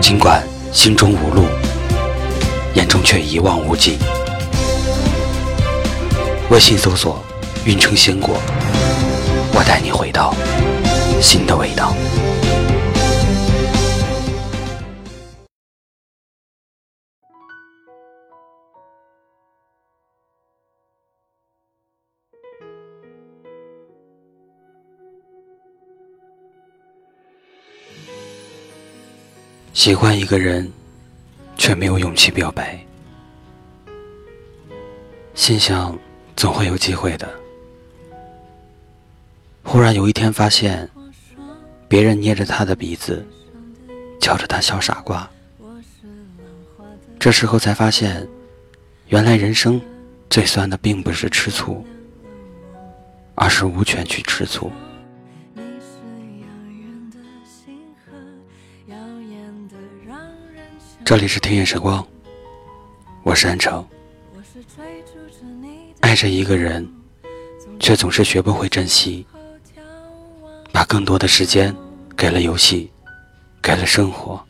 尽管心中无路，眼中却一望无际。微信搜索“运城鲜果”，我带你回到新的味道。喜欢一个人，却没有勇气表白，心想总会有机会的。忽然有一天发现，别人捏着他的鼻子，瞧着他笑傻瓜。这时候才发现，原来人生最酸的并不是吃醋，而是无权去吃醋。这里是听夜时光，我是安城。爱着一个人，却总是学不会珍惜，把更多的时间给了游戏，给了生活。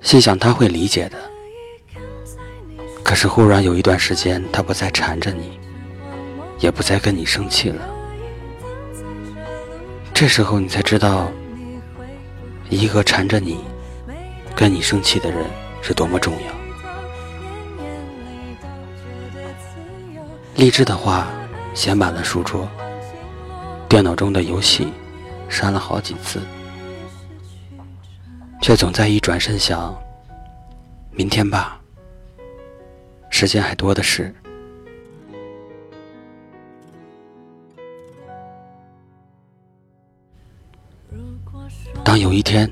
心想他会理解的，可是忽然有一段时间，他不再缠着你，也不再跟你生气了。这时候你才知道，一个缠着你。跟你生气的人是多么重要。励志的话写满了书桌，电脑中的游戏删了好几次，却总在一转身想：明天吧，时间还多的是。当有一天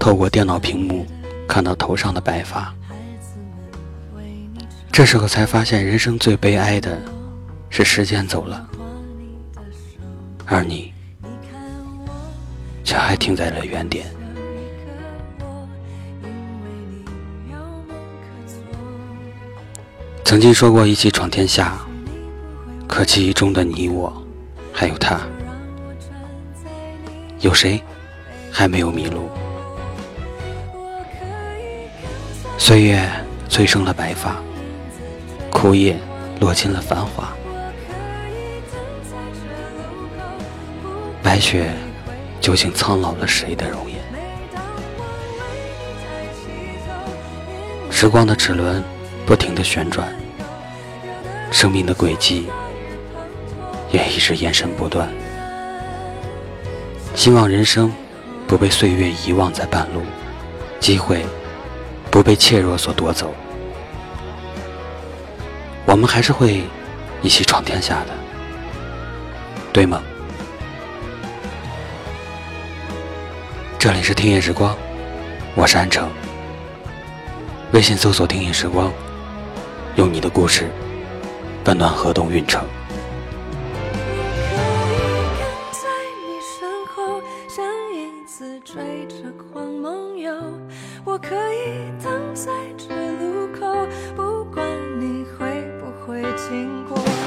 透过电脑屏幕。看到头上的白发，这时候才发现，人生最悲哀的是时间走了，而你却还停在了原点。曾经说过一起闯天下，可记忆中的你我，还有他，有谁还没有迷路？岁月催生了白发，枯叶落尽了繁华，白雪究竟苍老了谁的容颜？时光的齿轮不停的旋转，生命的轨迹也一直延伸不断。希望人生不被岁月遗忘在半路，机会。不被怯弱所夺走，我们还是会一起闯天下的，对吗？这里是听夜时光，我是安城。微信搜索“听夜时光”，用你的故事温暖河东运城。死追着光梦游我可以等在这路口，不管你会不会经过。